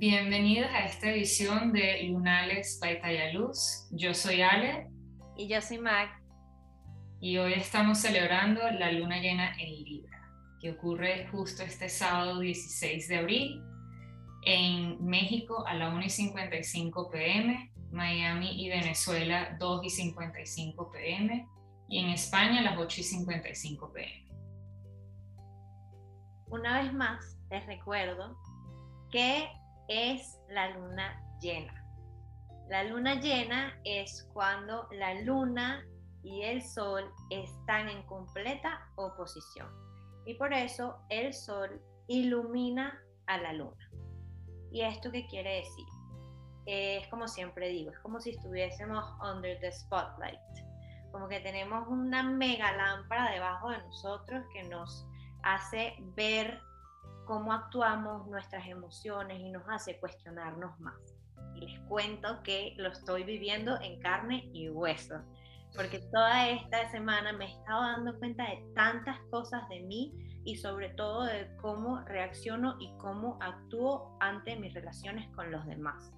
Bienvenidos a esta edición de Lunales by Luz. Yo soy Ale. Y yo soy Mac. Y hoy estamos celebrando la luna llena en Libra, que ocurre justo este sábado 16 de abril en México a la 1 y 55 pm, Miami y Venezuela 2 y 55 pm y en España a las 8 y 55 pm. Una vez más, les recuerdo que es la luna llena. La luna llena es cuando la luna y el sol están en completa oposición. Y por eso el sol ilumina a la luna. ¿Y esto qué quiere decir? Es como siempre digo, es como si estuviésemos under the spotlight. Como que tenemos una mega lámpara debajo de nosotros que nos hace ver cómo actuamos, nuestras emociones y nos hace cuestionarnos más. Y les cuento que lo estoy viviendo en carne y hueso, porque toda esta semana me he estado dando cuenta de tantas cosas de mí y sobre todo de cómo reacciono y cómo actúo ante mis relaciones con los demás.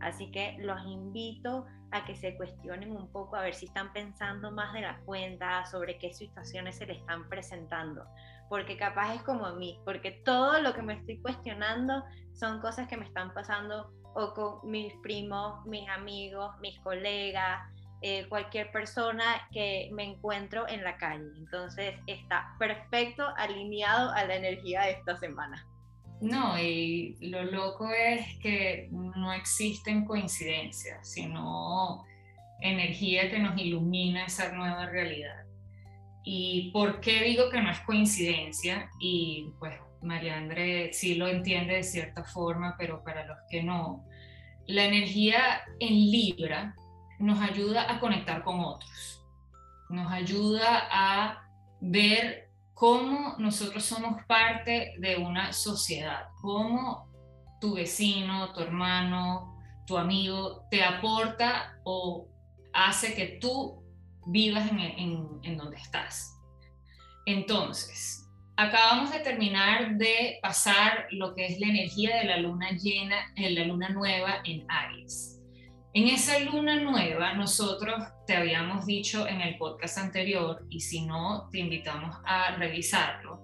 Así que los invito a que se cuestionen un poco a ver si están pensando más de la cuenta, sobre qué situaciones se le están presentando, porque capaz es como a mí, porque todo lo que me estoy cuestionando son cosas que me están pasando o con mis primos, mis amigos, mis colegas, eh, cualquier persona que me encuentro en la calle. Entonces está perfecto alineado a la energía de esta semana. No, y lo loco es que no existen coincidencias, sino energía que nos ilumina esa nueva realidad. ¿Y por qué digo que no es coincidencia? Y pues María André sí lo entiende de cierta forma, pero para los que no, la energía en Libra nos ayuda a conectar con otros, nos ayuda a ver cómo nosotros somos parte de una sociedad, cómo tu vecino, tu hermano, tu amigo te aporta o hace que tú vivas en, donde estás. Entonces, acabamos de terminar de pasar lo que es la energía de la luna llena, en la luna nueva en Aries. En esa luna nueva, nosotros te habíamos dicho en el podcast anterior, y si no, te invitamos a revisarlo,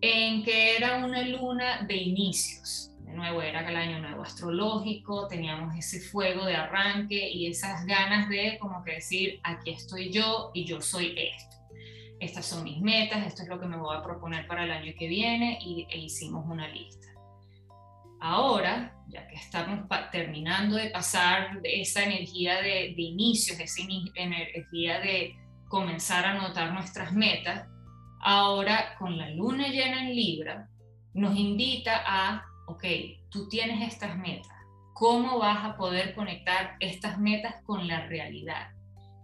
en que era una luna de inicios. De nuevo, era el año nuevo astrológico, teníamos ese fuego de arranque y esas ganas de como que decir, aquí estoy yo y yo soy esto. Estas son mis metas, esto es lo que me voy a proponer para el año que viene y, e hicimos una lista. Ahora, ya que estamos terminando de pasar esa energía de, de inicios, esa energía de comenzar a notar nuestras metas, ahora con la luna llena en Libra, nos invita a, ok, tú tienes estas metas, ¿cómo vas a poder conectar estas metas con la realidad?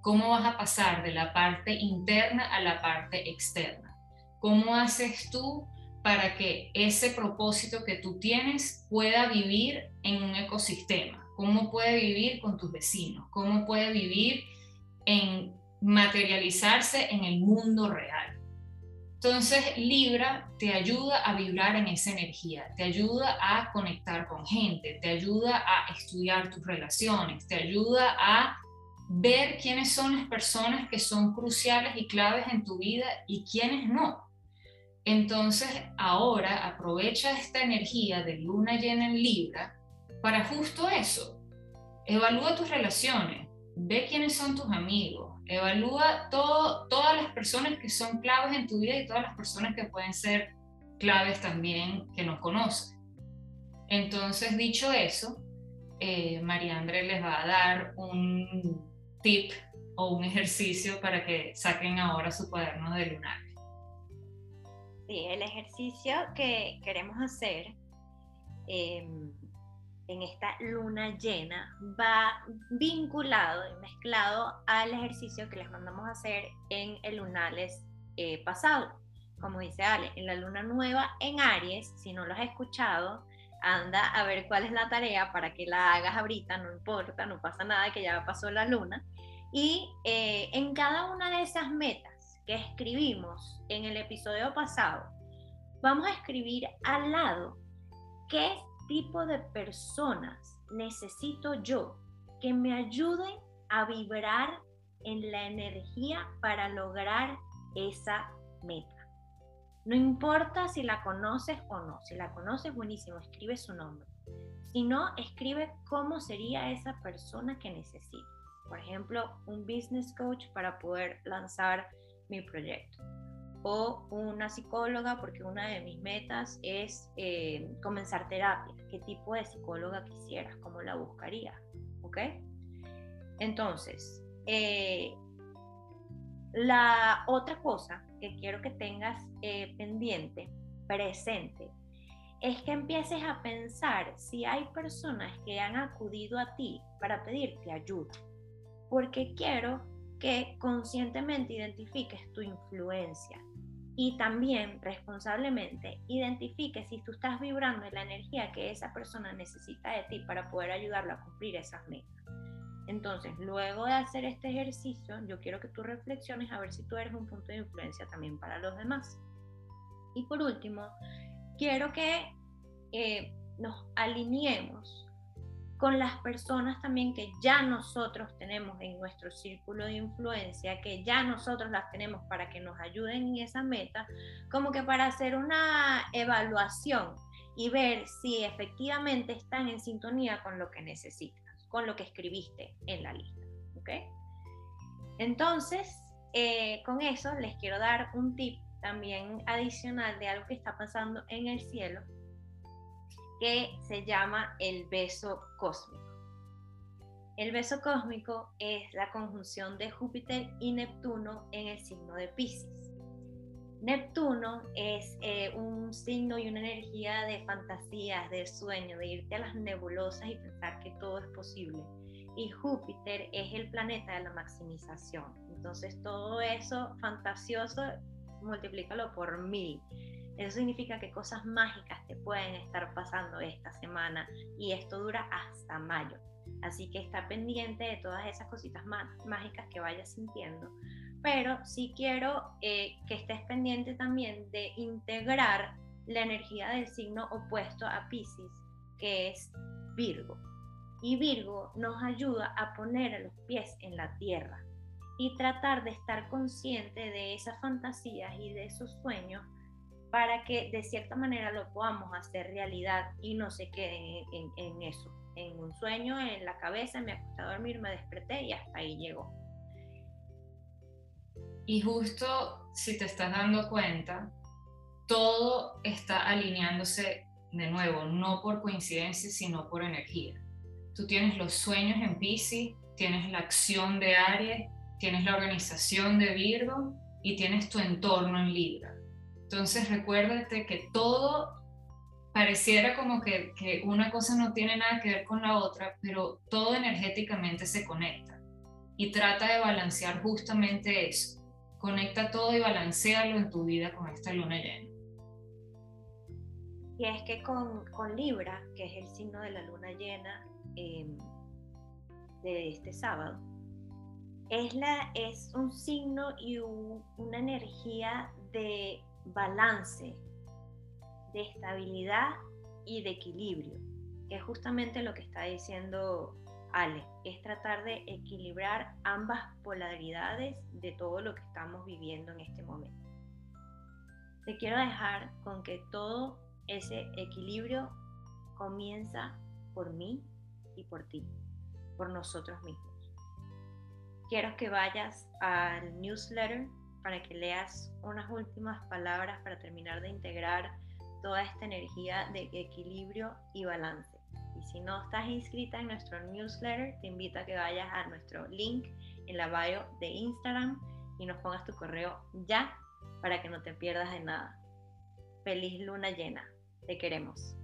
¿Cómo vas a pasar de la parte interna a la parte externa? ¿Cómo haces tú para que ese propósito que tú tienes pueda vivir en un ecosistema, cómo puede vivir con tus vecinos, cómo puede vivir en materializarse en el mundo real. Entonces, Libra te ayuda a vibrar en esa energía, te ayuda a conectar con gente, te ayuda a estudiar tus relaciones, te ayuda a ver quiénes son las personas que son cruciales y claves en tu vida y quiénes no. Entonces, ahora aprovecha esta energía de luna llena en Libra para justo eso. Evalúa tus relaciones, ve quiénes son tus amigos, evalúa todas las personas que son claves en tu vida y todas las personas que pueden ser claves también que no conoces. Entonces, dicho eso, eh, María André les va a dar un tip o un ejercicio para que saquen ahora su cuaderno de lunar. Sí, el ejercicio que queremos hacer em, en esta luna llena va vinculado y mezclado al ejercicio que les mandamos a hacer en el lunales eh, pasado. Como dice Ale, en la luna nueva en Aries, si no lo has escuchado, anda a ver cuál es la tarea para que la hagas ahorita, no importa, no pasa nada, que ya pasó la luna. Y eh, en cada una de esas metas, que escribimos en el episodio pasado, vamos a escribir al lado qué tipo de personas necesito yo que me ayuden a vibrar en la energía para lograr esa meta. No importa si la conoces o no, si la conoces buenísimo, escribe su nombre. Si no, escribe cómo sería esa persona que necesito. Por ejemplo, un business coach para poder lanzar mi proyecto. O una psicóloga, porque una de mis metas es eh, comenzar terapia. ¿Qué tipo de psicóloga quisieras? ¿Cómo la buscarías? ¿Ok? Entonces, eh, la otra cosa que quiero que tengas eh, pendiente, presente, es que empieces a pensar si hay personas que han acudido a ti para pedirte ayuda, porque quiero que conscientemente identifiques tu influencia y también responsablemente identifiques si tú estás vibrando en la energía que esa persona necesita de ti para poder ayudarlo a cumplir esas metas. Entonces, luego de hacer este ejercicio, yo quiero que tú reflexiones a ver si tú eres un punto de influencia también para los demás. Y por último, quiero que eh, nos alineemos con las personas también que ya nosotros tenemos en nuestro círculo de influencia, que ya nosotros las tenemos para que nos ayuden en esa meta, como que para hacer una evaluación y ver si efectivamente están en sintonía con lo que necesitan con lo que escribiste en la lista. ¿ok? Entonces, eh, con eso les quiero dar un tip también adicional de algo que está pasando en el cielo, que se llama el beso cósmico. El beso cósmico es la conjunción de Júpiter y Neptuno en el signo de Pisces. Neptuno es eh, un signo y una energía de fantasías, de sueño, de irte a las nebulosas y pensar que todo es posible. Y Júpiter es el planeta de la maximización. Entonces todo eso fantasioso, multiplícalo por mil. Eso significa que cosas mágicas te pueden estar pasando esta semana y esto dura hasta mayo. Así que está pendiente de todas esas cositas mágicas que vayas sintiendo pero sí quiero eh, que estés pendiente también de integrar la energía del signo opuesto a Pisces, que es Virgo. Y Virgo nos ayuda a poner los pies en la tierra y tratar de estar consciente de esas fantasías y de esos sueños para que de cierta manera lo podamos hacer realidad y no se queden en, eso, en un sueño en la cabeza, me acosté a dormir, me desperté y hasta ahí llegó. Y justo si te estás dando cuenta, todo está alineándose de nuevo, no por coincidencia, sino por energía. Tú tienes los sueños en Pisces, tienes la acción de Aries, tienes la organización de Virgo y tienes tu entorno en Libra. Entonces recuérdate que todo pareciera como que, que, una cosa no tiene nada que ver con la otra, pero todo energéticamente se conecta y trata de balancear justamente eso Conecta todo y balancealo en tu vida con esta luna llena. Y es que con, Libra, que es el signo de la luna llena em, de este sábado, es, la, es un signo y una energía de balance, de estabilidad y de equilibrio, que es justamente lo que está diciendo Ale, es tratar de equilibrar ambas polaridades de todo lo que estamos viviendo en este momento. Te quiero dejar con que todo ese equilibrio comienza por mí y por ti, por nosotros mismos. Quiero que vayas al newsletter para que leas unas últimas palabras para terminar de integrar toda esta energía de equilibrio y balance. Y si no estás inscrita en nuestro newsletter, te invito a que vayas a nuestro link en la bio de Instagram y nos pongas tu correo ya para que no te pierdas de nada. Feliz luna llena. Te queremos.